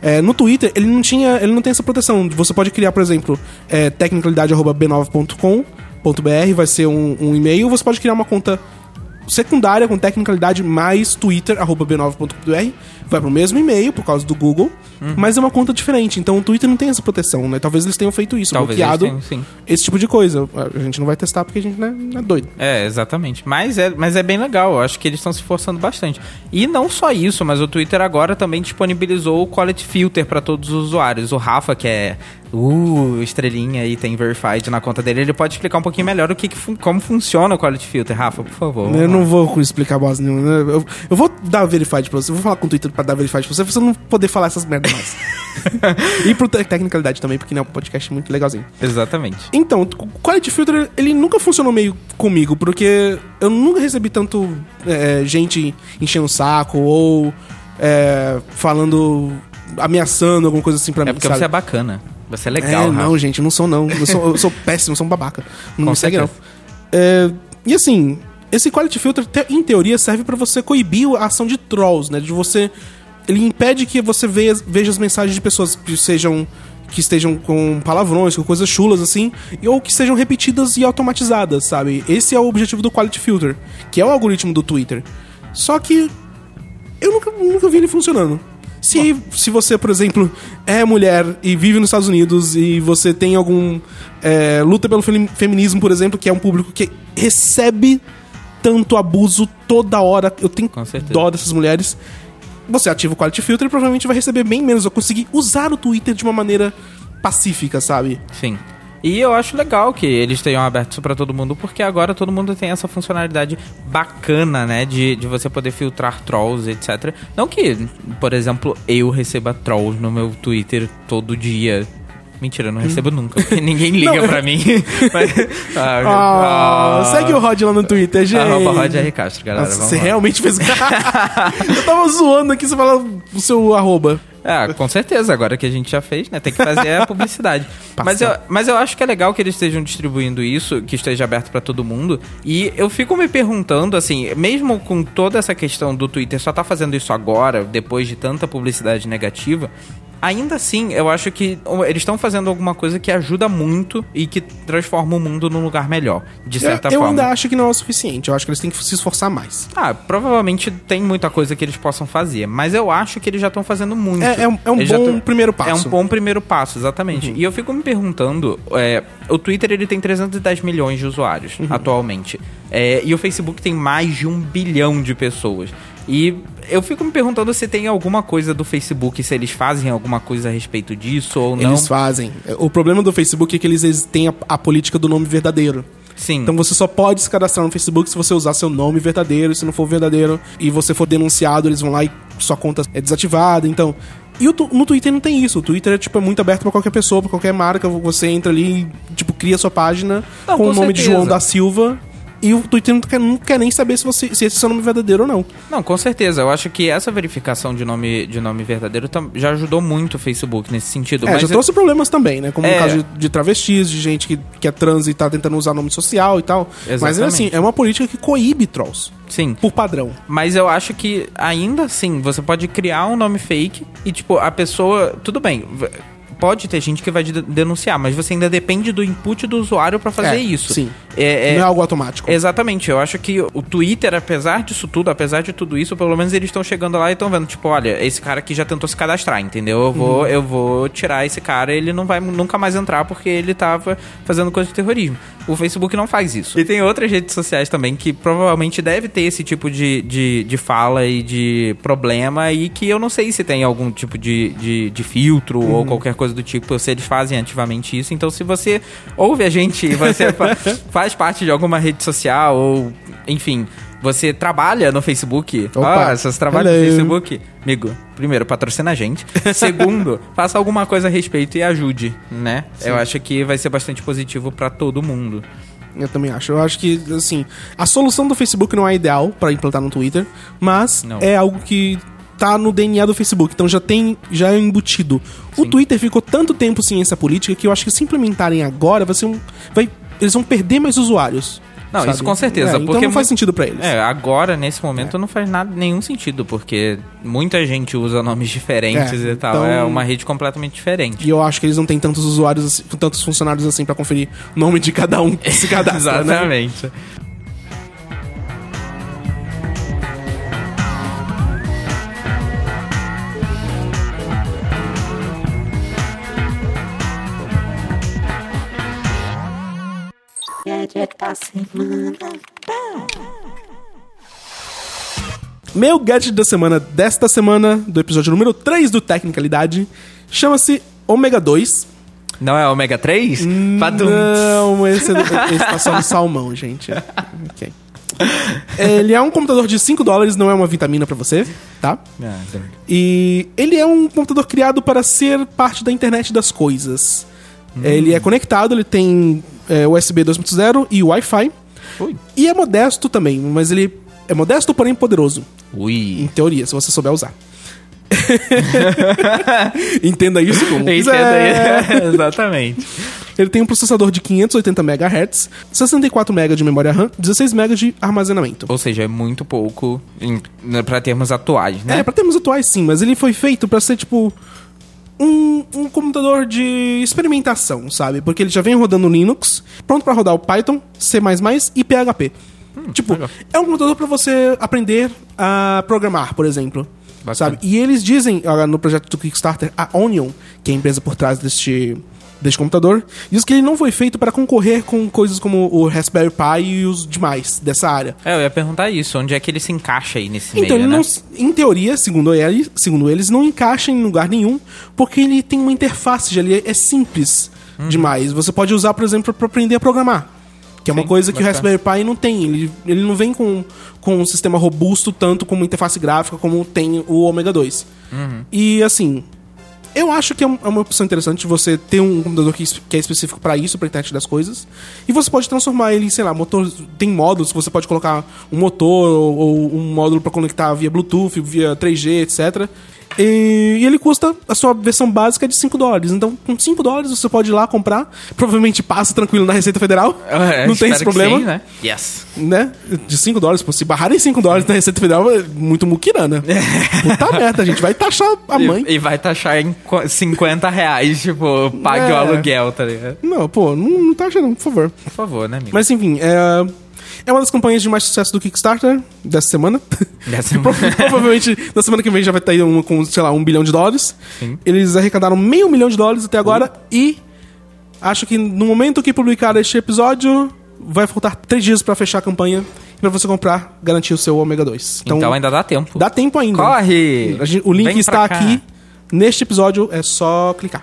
É, no Twitter, ele não tinha. Ele não tem essa proteção. Você pode criar, por exemplo, é, tecnicalidade.b9.com.br, vai ser um, um e-mail, você pode criar uma conta secundária com tecnicalidade mais twitter, arroba b9.br, vai pro mesmo e-mail por causa do Google, Uhum. mas é uma conta diferente. Então o Twitter não tem essa proteção, né? Talvez eles tenham feito isso, Talvez bloqueado tenham, sim. esse tipo de coisa. A gente não vai testar porque a gente né, não é doido. É, exatamente. Mas é, mas é bem legal. Eu acho que eles estão se esforçando bastante. E não só isso, mas o Twitter agora também disponibilizou o Quality Filter para todos os usuários. O Rafa, que é uh, estrelinha e tem verified na conta dele, ele pode explicar um pouquinho melhor o que, que fun- como funciona o Quality Filter. Rafa, por favor. Eu não vou explicar bosta nenhuma. né? Eu, eu vou dar verified pra você. Eu vou falar com o Twitter pra dar verified pra você, pra você não poder falar essas merdas mais. e pro te- tecnicalidade também, porque não é um podcast muito legalzinho. Exatamente. Então, o Quality Filter, ele nunca funcionou meio comigo, porque eu nunca recebi tanto é, gente enchendo o saco ou é, falando, ameaçando alguma coisa assim pra É mim, porque sabe? você é bacana. Você é É, legal, Rafa. não, gente, não sou não. Eu sou, eu sou péssimo, eu sou um babaca. Não Com me segue não. É, e assim, esse Quality Filter, te- em teoria, serve pra você coibir a ação de trolls, né? De você... Ele impede que você veja, veja as mensagens de pessoas que sejam... Que estejam com palavrões, com coisas chulas, assim, ou que sejam repetidas e automatizadas, sabe? Esse é o objetivo do Quality Filter, que é o algoritmo do Twitter. Só que eu nunca, nunca vi ele funcionando. Se, se você, por exemplo, é mulher e vive nos Estados Unidos e você tem algum. é, luta pelo femi- feminismo, por exemplo, que é um público que recebe tanto abuso toda hora. Eu tenho dó dessas mulheres. Você ativa o Quality Filter e provavelmente vai receber bem menos. Eu consegui usar o Twitter de uma maneira pacífica, sabe? Sim. E eu acho legal que eles tenham aberto isso pra todo mundo, porque agora todo mundo tem essa funcionalidade bacana, né? De, de você poder filtrar trolls, etc. Não que, por exemplo, eu receba trolls no meu Twitter todo dia. Mentira, eu não recebo nunca, porque ninguém liga Não. pra mim. Mas- ah, Ah, ah, segue o Rod lá no Twitter, gente. Arroba Rod R. Castro, galera. Nossa, você lá. realmente fez. eu tava zoando aqui, você fala o seu arroba. É, com certeza, agora que a gente já fez, né? Tem que fazer a publicidade. mas, eu, mas eu acho que é legal que eles estejam distribuindo isso, que esteja aberto pra todo mundo. E eu fico me perguntando, assim, mesmo com toda essa questão do Twitter só tá fazendo isso agora, depois de tanta publicidade negativa. Ainda assim, eu acho que eles estão fazendo alguma coisa que ajuda muito e que transforma o mundo num lugar melhor, de certa eu, eu forma. ainda acho que não é o suficiente. Eu acho que eles têm que se esforçar mais. Ah, provavelmente tem muita coisa que eles possam fazer, mas eu acho que eles já estão fazendo muito. É- é um- é um bom tão- primeiro passo. É um bom primeiro passo, exatamente. E eu fico me perguntando, é, o Twitter ele tem 310 milhões de usuários atualmente, É, e o Facebook tem mais de um bilhão de pessoas. E eu fico me perguntando se tem alguma coisa do Facebook, se eles fazem alguma coisa a respeito disso ou não. Eles fazem. O problema do Facebook é que eles, têm a, a política do nome verdadeiro. Sim. Então você só pode se cadastrar no Facebook se você usar seu nome verdadeiro. Se não for verdadeiro e você for denunciado, eles vão lá e sua conta é desativada. Então. E no Twitter não tem isso. O Twitter é, tipo, é muito aberto pra qualquer pessoa, pra qualquer marca. Você entra ali e, tipo, cria sua página Não, com com o nome de certeza. João da Silva. E o Twitter não quer, não quer nem saber se, você, se esse é seu nome verdadeiro ou não. Não, com certeza. Eu acho que essa verificação de nome, de nome verdadeiro já ajudou muito o Facebook nesse sentido. É, mas já trouxe problemas também, né? Como É. no caso de, de travestis, de gente que, que é trans e tá tentando usar nome social e tal. Mas Exatamente. assim, é uma política que coíbe trolls. Sim. Por padrão. Mas eu acho que ainda assim, você pode criar um nome fake e, tipo, a pessoa. Tudo bem. Pode ter gente que vai de- denunciar, mas você ainda depende do input do usuário pra fazer É, isso. sim. É, é- Não é algo automático. Exatamente, eu acho que o Twitter, apesar disso tudo, apesar de tudo isso, pelo menos eles estão chegando lá e estão vendo, tipo, olha, esse cara aqui já tentou se cadastrar, entendeu? Eu vou, eu vou tirar esse cara, ele não vai nunca mais entrar porque ele tava fazendo coisa de terrorismo. O Facebook não faz isso. E tem outras redes sociais também que provavelmente deve ter esse tipo de, de, de fala e de problema e que eu não sei se tem algum tipo de, de, de filtro ou qualquer coisa do tipo, se eles fazem ativamente isso. Então, se você ouve a gente e você fa- faz parte de alguma rede social ou, enfim, você trabalha no Facebook. Opa. Ah, se você trabalha Hello. no Facebook, amigo, primeiro, patrocina a gente. Segundo, faça alguma coisa a respeito e ajude, né? Eu acho que vai ser bastante positivo pra todo mundo. Eu também acho. Eu acho que, assim, a solução do Facebook não é ideal pra implantar no Twitter, mas Não. é algo que tá no DNA do Facebook, então já tem, já é embutido. O Twitter ficou tanto tempo sem essa política que eu acho que se implementarem agora vai ser um. Vai, eles vão perder mais usuários. Não, sabe? isso com certeza. É, então porque não faz sentido pra eles. É, agora, nesse momento, não faz nada, nenhum sentido, porque muita gente usa nomes diferentes É, e tal. então- É uma rede completamente diferente. E eu acho que eles não têm tantos usuários, tantos funcionários assim pra conferir o nome de cada um que se cadastra, né? Gadget da semana. Meu gadget da semana desta semana, do episódio número 3 do Tecnicalidade, chama-se Ômega 2. Não é ômega 3? Padum. Não, esse, esse tá só no salmão, gente. Ok. Ele é um computador de 5 dólares, não é uma vitamina pra você, tá? Ah, tá. E ele é um computador criado para ser parte da internet das coisas. Ele é conectado, ele tem é, USB 2.0 e Wi-Fi. Ui. E é modesto também, mas ele é modesto, porém poderoso. Em Ui. teoria, se você souber usar. Entenda isso como Entenda quiser. Exatamente. Ele tem um processador de 580 MHz, 64 MB de memória RAM, 16 MB de armazenamento. Ou seja, é muito pouco em, né, pra termos atuais, né? É, pra termos atuais sim, mas ele foi feito pra ser tipo um, um computador de experimentação, sabe? Porque ele já vem rodando Linux, pronto pra rodar o Python, C++ e PHP. tipo, legal. é um computador pra você aprender a programar, por exemplo. Bacana. Sabe? E eles dizem, no projeto do Kickstarter, a Onion, que é a empresa por trás deste, deste computador, diz que ele não foi feito para concorrer com coisas como o Raspberry Pi e os demais dessa área. É, eu ia perguntar isso, onde é que ele se encaixa aí nesse Então, meio, ele né? não, em teoria, segundo, ele, segundo eles, não encaixa em lugar nenhum, porque ele tem uma interface de ali, é simples Uhum. demais. Você pode usar, por exemplo, para aprender a programar. Que é uma Sim, coisa que o. Raspberry Pi não tem. Ele, ele não vem com, com um sistema robusto tanto como interface gráfica como tem o Omega 2. Uhum. E assim, eu acho que é é uma opção interessante você ter um computador que, é específico para isso, para internet das coisas. E você pode transformar ele sei lá, motor. Tem módulos você pode colocar um motor ou, ou um módulo para conectar via Bluetooth, via 3G, etc. E, ele custa, a sua versão básica é de 5 dólares. Então, com 5 dólares você pode ir lá comprar. Provavelmente passa tranquilo na Receita Federal. É, não tem esse problema sim, né? Yes. né? De 5 dólares. Se barrarem 5 dólares na Receita Federal, é muito muquirana. Puta merda, a gente vai taxar a mãe. E, e vai taxar em qu- 50 reais, tipo, pague É. o aluguel, tá ligado? Não, pô, não, não taxa não, por favor. Por favor, né, amigo? Mas enfim, é, é uma das campanhas de mais sucesso do Kickstarter dessa semana. Dessa prova- Provavelmente na semana que vem já vai estar aí uma com, sei lá, um bilhão de dólares. Sim. Eles arrecadaram meio milhão de dólares até agora e acho que no momento que publicar este episódio, vai faltar três dias pra fechar a campanha e pra você comprar, garantir o seu Ômega 2. Então, ainda dá tempo. Dá tempo ainda. Corre! Gente- o link está cá. aqui neste episódio, é só clicar.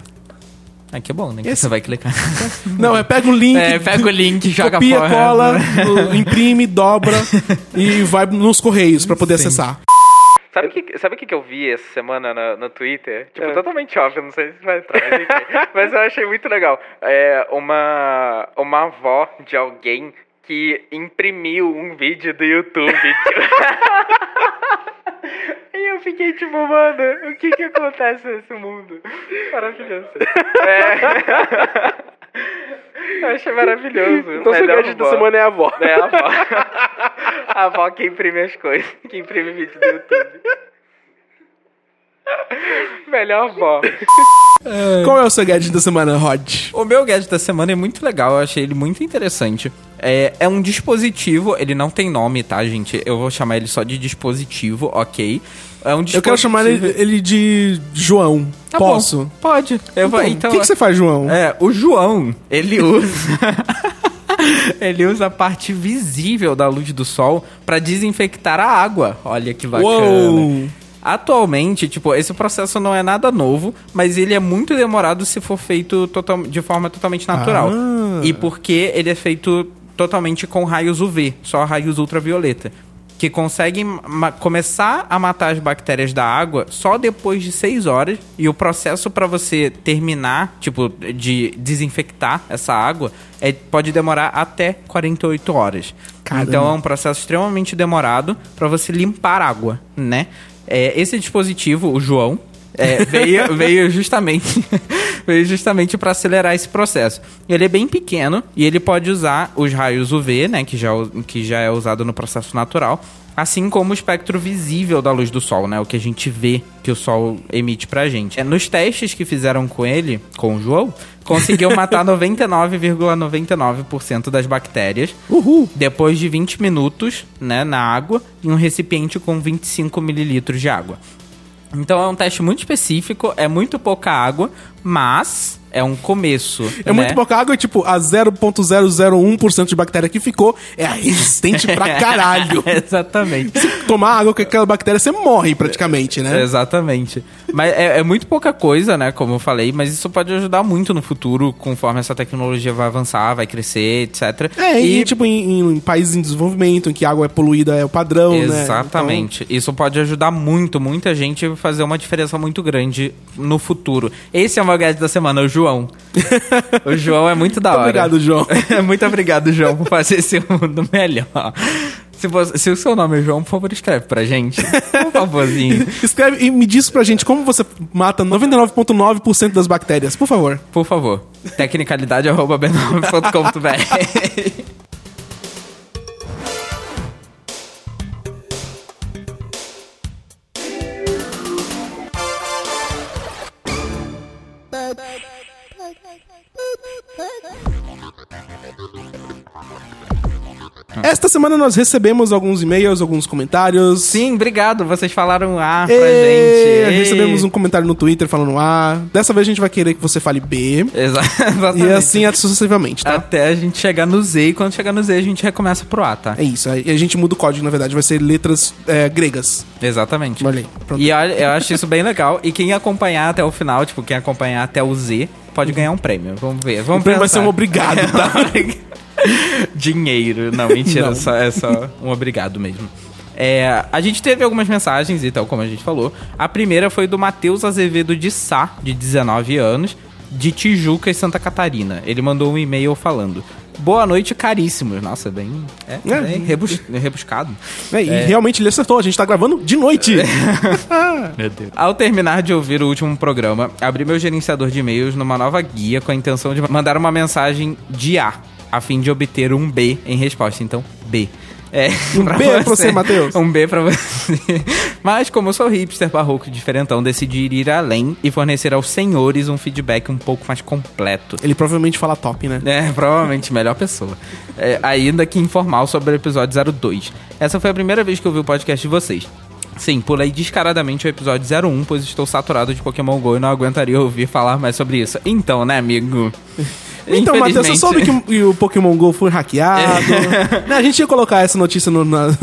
Ah, que bom, né? Que Esse- você vai clicar. Não, é pega o link, É, pega o link, joga copia, fora. cola, imprime, dobra e vai nos correios pra poder Sim. acessar. Sabe o que, sabe o que que eu vi essa semana no, no Twitter? Tipo, totalmente óbvio, não sei se vai entrar, mas. Mas eu achei muito legal. É uma, uma avó de alguém que imprimiu um vídeo do YouTube. Eu fiquei tipo, mano, o que que acontece nesse mundo? Maravilhoso. É. Eu achei maravilhoso. Então seu Melhor gadget da semana é a avó. É a avó. a avó que imprime as coisas. Que imprime vídeo do YouTube. Melhor avó. Qual é o seu gadget da semana, Rod? O meu gadget da semana é muito legal, eu achei ele muito interessante. É, é um dispositivo, ele não tem nome, tá, gente? Eu vou chamar ele só de dispositivo, ok? É um. Eu quero chamar ele, ele de João. Tá bom, Posso? Pode. Eu vou, Então, então, o que, que você faz, João? É, o João, ele usa. ele usa a parte visível da luz do sol pra desinfectar a água. Olha que bacana. Uou. Atualmente, tipo, esse processo não é nada novo, mas ele é muito demorado se for feito total, de forma totalmente natural. Ah. E porque ele é feito totalmente com raios UV, só raios ultravioleta. Que conseguem começar a matar as bactérias da água só depois de 6 horas. E o processo para você terminar, tipo, de desinfectar essa água, é, pode demorar até 48 horas. Caramba. Então é um processo extremamente demorado para você limpar água, né? É, esse dispositivo, o João, é, veio, veio justamente veio justamente para acelerar esse processo. Ele é bem pequeno e ele pode usar os raios UV, né, que já, que já é usado no processo natural, assim como o espectro visível da luz do sol, né, o que a gente vê que o sol emite pra gente. É, nos testes que fizeram com ele, com o João, conseguiu matar 99,99% das bactérias Uhul. depois de 20 minutos né, na água em um recipiente com 25 mililitros de água. Então é um teste muito específico, é muito pouca água, mas é um começo. É muito pouca água e, tipo, a 0.001% de bactéria que ficou é resistente pra caralho. Exatamente. Tomar água com aquela bactéria, você morre praticamente, né? Exatamente. Mas é, é muito pouca coisa, né? Como eu falei, mas isso pode ajudar muito no futuro, conforme essa tecnologia vai avançar, vai crescer, etc. É, e, tipo, em, em países em desenvolvimento, em que a água é poluída, é o padrão, né? Exatamente. Isso pode ajudar muito, muita gente a fazer uma diferença muito grande no futuro. Esse é o meu gadget da semana, o João. O João é muito da Muito hora. obrigado, João. muito obrigado, João, por fazer esse mundo melhor. Se, você- se o seu nome é João, por favor, escreve pra gente. Por favorzinho. Escreve e me diz pra gente como você mata 99,9% das bactérias, por favor. Por favor. Tecnicalidade.b9.com.br Esta semana nós recebemos alguns e-mails, alguns comentários. Sim, obrigado. Vocês falaram A pra Ê, gente. Ei. Recebemos um comentário no Twitter falando A. Dessa vez a gente vai querer que você fale B. Exa- E Exatamente. assim sucessivamente, tá? Até a gente chegar no Z. E quando chegar no Z, a gente recomeça pro A, tá? É isso. Aí a gente muda o código, na verdade. Vai ser letras é, gregas. Exatamente. Olha aí. Pronto. E olha, eu acho isso bem legal. E quem acompanhar até o final, tipo, quem acompanhar até o Z, pode ganhar um prêmio. Vamos ver. Vamos O prêmio vai pensar. ser um obrigado, tá? Dinheiro. Não, mentira. Não. Só, é só um obrigado mesmo. É, a gente teve algumas mensagens e tal, como a gente falou. A primeira foi do Matheus Azevedo de Sá, de 19 anos, de Tijuca e Santa Catarina. Ele mandou um e-mail falando: Boa noite, caríssimos. Nossa, bem. É, É. bem rebus- rebuscado. É, e realmente ele acertou. A gente tá gravando de noite. Meu Deus. Ao terminar de ouvir o último programa, abri meu gerenciador de e-mails numa nova guia com a intenção de mandar uma mensagem de A, a fim de obter um B em resposta. Então, B. É, Um B pra você, Matheus. Um B pra você. Mas, como eu sou hipster, barroco diferentão, decidi ir além e fornecer aos senhores um feedback um pouco mais completo. ele provavelmente fala top, né? É, provavelmente melhor pessoa. É, ainda que informal sobre o episódio 02. Essa foi a primeira vez que eu vi o podcast de vocês. Sim, pulei descaradamente o episódio 01, pois estou saturado de Pokémon GO e não aguentaria ouvir falar mais sobre isso. Então, né, amigo? Então, Matheus, você soube que o, Pokémon GO foi hackeado. Né, a gente ia colocar essa notícia no- na-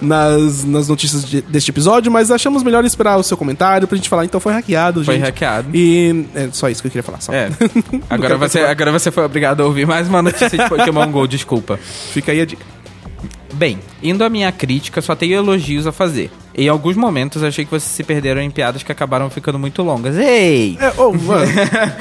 nas, nas notícias de- deste episódio, mas achamos melhor esperar o seu comentário pra gente falar. Então foi hackeado, Foi gente. hackeado. E é só isso que eu queria falar. Só. É. Agora você, participar. agora você foi obrigado a ouvir mais uma notícia de Pokémon GO, desculpa. Fica aí a dica. Bem, indo à minha crítica, só tenho elogios a fazer. Em alguns momentos achei que vocês se perderam em piadas que acabaram ficando muito longas. Ei! É, ô, mano.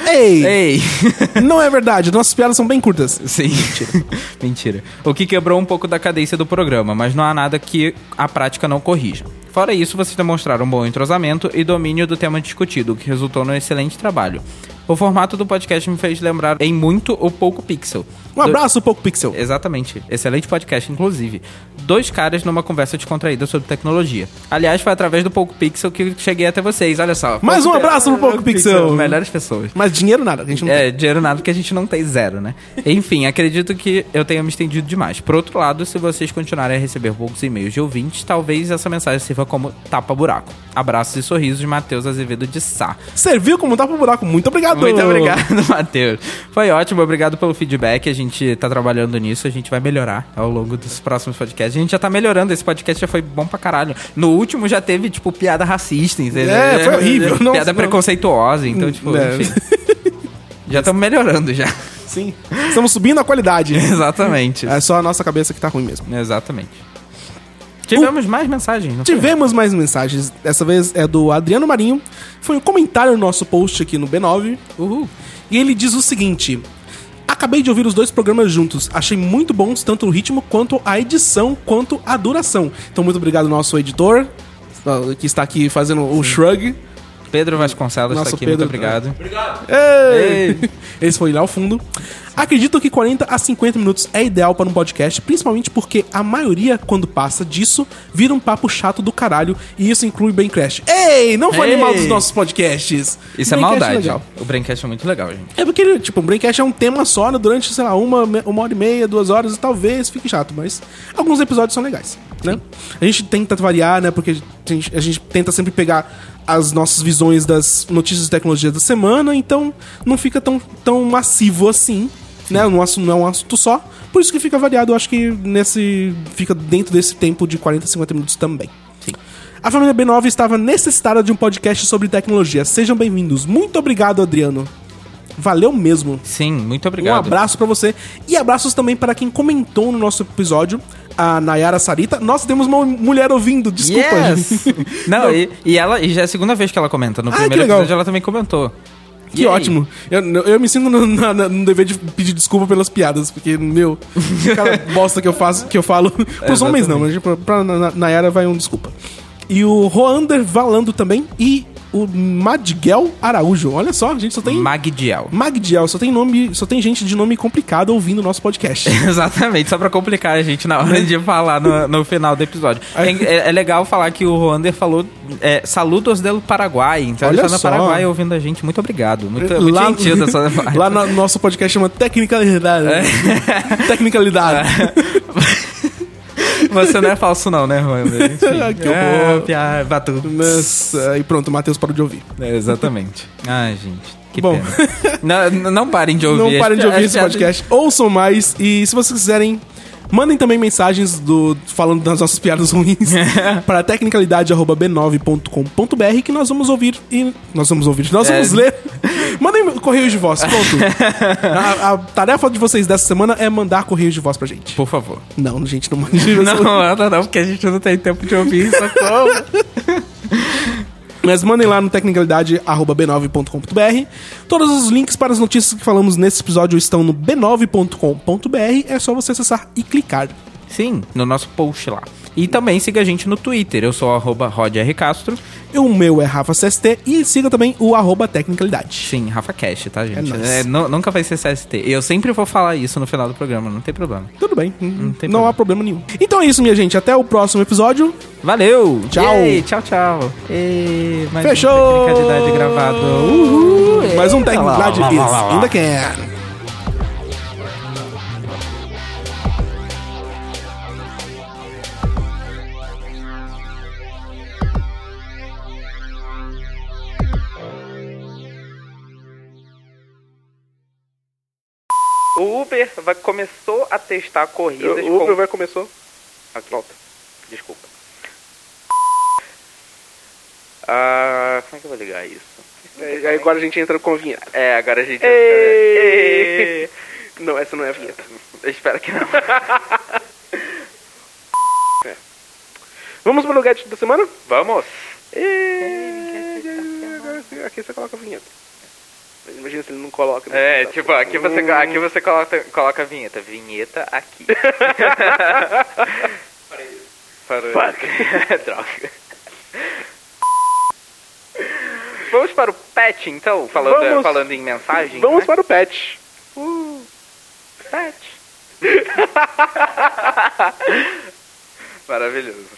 Ei! Ei! Não é verdade, nossas piadas são bem curtas. Sim. Mentira. O que quebrou um pouco da cadência do programa, mas não há nada que a prática não corrija. Fora isso, vocês demonstraram um bom entrosamento e domínio do tema discutido, o que resultou num excelente trabalho. O formato do podcast me fez lembrar em muito o Pouco Pixel. Um abraço, Poco Pixel. Exatamente. Excelente podcast, inclusive. Dois caras numa conversa descontraída sobre tecnologia. Aliás, foi através do Pouco Pixel que cheguei até vocês, olha só. Mais um abraço pro Pouco Pixel. Melhores pessoas. Mas dinheiro nada, a gente não É, dinheiro nada porque a gente não tem zero, né? Enfim, acredito que eu tenha me estendido demais. Por outro lado, se vocês continuarem a receber poucos e-mails de ouvintes, talvez essa mensagem sirva como tapa-buraco. Abraços e sorrisos de Matheus Azevedo de Sá. Serviu como tapa buraco. Muito obrigado. Muito obrigado, Matheus. Foi ótimo, obrigado pelo feedback. A gente tá trabalhando nisso, a gente vai melhorar ao longo dos próximos podcasts. A gente já tá melhorando, esse podcast já foi bom pra caralho. No último já teve, tipo, piada racista, entendeu? É, foi horrível. Piada não. preconceituosa, então, tipo, É. enfim. Já estamos melhorando já. Sim. Estamos subindo a qualidade. Exatamente. É só a nossa cabeça que tá ruim mesmo. Exatamente. Tivemos mais mensagens, não foi? Tivemos mais mensagens. Dessa vez é do Adriano Marinho. Foi um comentário no nosso post aqui no B9. Uhul. E ele diz o seguinte: Acabei de ouvir os dois programas juntos. Achei muito bons, tanto o ritmo quanto a edição, quanto a duração. Então, muito obrigado nosso editor, que está aqui fazendo o shrug. Pedro Vasconcelos Nosso está aqui, Pedro- muito obrigado. Ei! Esse foi lá ao fundo. Acredito que 40 a 50 minutos é ideal para um podcast, principalmente porque a maioria, quando passa disso, vira um papo chato do caralho, e isso inclui bem Crash. Ei, não foi Ei! animal dos nossos podcasts. Isso é Braincast maldade. legal. O Braincast é muito legal, gente. É porque, tipo, um Braincast é um tema só, né, durante, sei lá, uma, uma hora e meia, duas horas, e talvez fique chato, mas alguns episódios são legais, né? A gente tenta variar, né, porque a gente, a gente tenta sempre pegar as nossas visões das notícias de tecnologia da semana, então não fica tão, tão massivo assim, né? Não, assu- não é um assunto só. Por isso que fica variado, eu acho que nesse. fica dentro desse tempo de 40, 50 minutos também. Sim. A família B9 estava necessitada de um podcast sobre tecnologia. Sejam bem-vindos. Muito obrigado, Adriano. Valeu mesmo. Sim, muito Um obrigado. abraço pra você. E abraços também para quem comentou no nosso episódio, a Nayara Sarita. Nós temos uma mulher ouvindo, desculpa. Yes! Não, E, e ela e já é a segunda vez que ela comenta. No Ah, primeiro episódio ela também comentou. Que ótimo. Eu, eu me sinto no, na- no dever de pedir desculpa pelas piadas, porque, meu, aquela bosta que eu faço, que eu falo. Pros homens não, mas pra, pra Na- Nayara vai um desculpa. E o Roander Valando também. E o Madguel Araújo. Olha só, a gente só tem. Magdiel. Magdiel, só tem nome, só tem gente de nome complicado ouvindo o nosso podcast. Exatamente, só pra complicar a gente na hora de falar no, no final do episódio. É, é- é legal falar que o Roander falou é, saludos del Paraguai. Então ele Olha tá no só. Paraguai ouvindo a gente. Muito obrigado. Muito, muito gentil da sua parte. lá no nosso podcast chama Tecnicalidade. É. Tecnicalidade. Você não é falso não, né, Juan? Que horror. É, batu. Mas, ah, e pronto, o Matheus parou de ouvir. É, exatamente. Ai, gente. Que Bom. não, não- parem de ouvir. Não parem de ouvir esse podcast. Ouçam mais. E se vocês quiserem, mandem também mensagens do falando das nossas piadas ruins para tecnicalidade.b9.com.br que nós vamos ouvir e nós vamos ouvir. Nós É. vamos ler. Mandem correios de voz. Pronto. a, a tarefa de vocês dessa semana é mandar correios de voz pra gente. Por favor. Não, gente, não mande. Não, não, não, porque a gente não tem tempo de ouvir socorro. Mas mandem lá no tecnicalidade.b9.com.br. Todos os links para as notícias que falamos nesse episódio estão no b9.com.br. É só você acessar e clicar. Sim, no nosso post lá. E também siga a gente no Twitter. Eu sou arroba rodrcastro. O meu é Rafa CST e siga também o arroba Tecnicalidade. Sim, Rafa Cash, tá, gente? É nóis. É, nu- nunca vai ser CST. Eu sempre vou falar isso no final do programa, não tem problema. Tudo bem, não, tem há problema nenhum. Então é isso, minha gente. Até o próximo episódio. Valeu! Tchau. Yay, tchau, tchau. E mais um Fechou! Tecnicalidade gravado. Uhul! Mais um Tecnicalidade lá, lá, lá. Uber vai, começou a testar corridas O Uber vai começar. Ah, volta. Desculpa. Ah, como é que eu vou ligar isso? É, agora a gente entra com a vinheta. É, agora a gente... Ei! Não, essa não é a vinheta. Eu espero que não. Vamos para o gadget da semana? Vamos! Aqui você coloca a vinheta. Imagina se ele não coloca. É, tipo, aqui você, aqui você coloca, coloca a vinheta. Vinheta aqui. Parou. Parou. Droga. Vamos para o patch, então? Falando, Vamos. falando em mensagem? Vamos né? para o patch. Uh, patch. Maravilhoso.